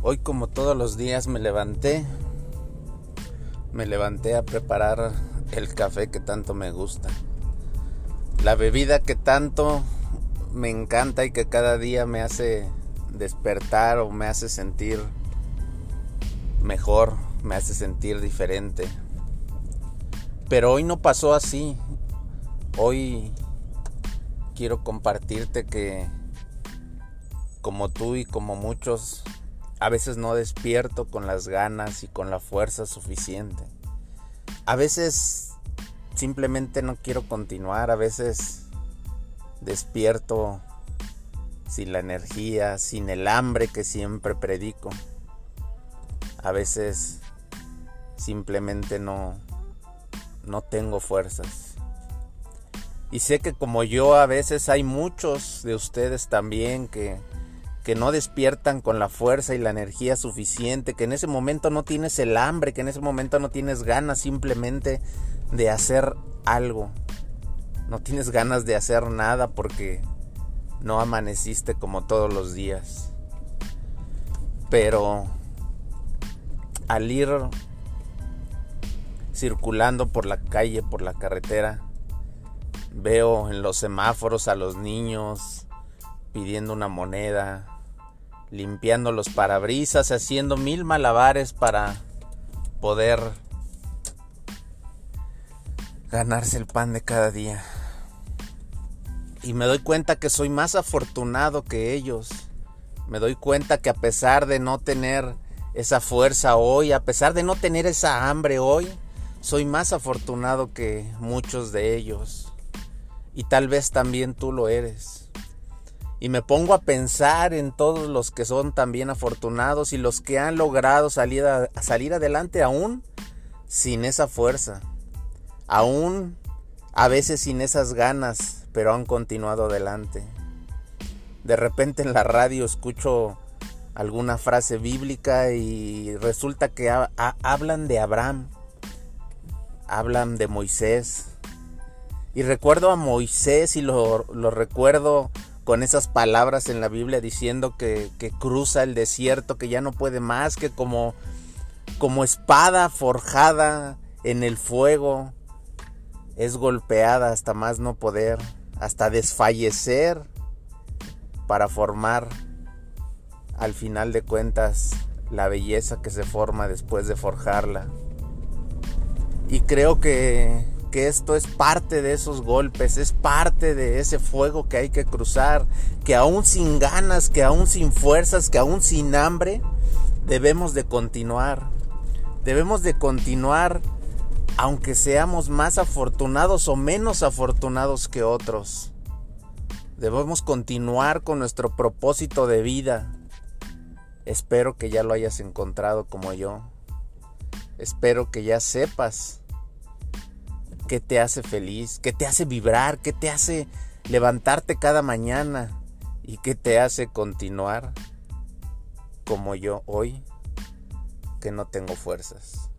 Hoy como todos los días me levanté, me levanté a preparar el café que tanto me gusta, la bebida que tanto me encanta y que cada día me hace despertar o me hace sentir mejor, me hace sentir diferente. Pero hoy no pasó así. Hoy quiero compartirte que como tú y como muchos a veces no despierto con las ganas y con la fuerza suficiente. A veces simplemente no quiero continuar, a veces despierto sin la energía, sin el hambre que siempre predico. A veces simplemente no no tengo fuerzas. Y sé que como yo a veces hay muchos de ustedes también que que no despiertan con la fuerza y la energía suficiente, que en ese momento no tienes el hambre, que en ese momento no tienes ganas simplemente de hacer algo. No tienes ganas de hacer nada porque no amaneciste como todos los días. Pero al ir circulando por la calle, por la carretera, veo en los semáforos a los niños pidiendo una moneda, limpiando los parabrisas, haciendo mil malabares para poder ganarse el pan de cada día. Y me doy cuenta que soy más afortunado que ellos. Me doy cuenta que a pesar de no tener esa fuerza hoy, a pesar de no tener esa hambre hoy, soy más afortunado que muchos de ellos. Y tal vez también tú lo eres. Y me pongo a pensar en todos los que son también afortunados y los que han logrado salir, salir adelante aún sin esa fuerza. Aún a veces sin esas ganas, pero han continuado adelante. De repente en la radio escucho alguna frase bíblica y resulta que hablan de Abraham, hablan de Moisés. Y recuerdo a Moisés y lo, lo recuerdo con esas palabras en la Biblia diciendo que, cruza el desierto, que ya no puede más, que como, como espada forjada en el fuego es golpeada hasta más no poder, hasta desfallecer para formar al final de cuentas la belleza que se forma después de forjarla. Y creo que que esto es parte de esos golpes, es parte de ese fuego que hay que cruzar, que aún sin ganas, que aún sin fuerzas, que aún sin hambre, debemos de continuar. Debemos de continuar aunque seamos más afortunados o menos afortunados que otros. Debemos continuar con nuestro propósito de vida. Espero que ya lo hayas encontrado como yo. Espero que ya sepas qué te hace feliz, qué te hace vibrar, qué te hace levantarte cada mañana y qué te hace continuar como yo hoy que no tengo fuerzas.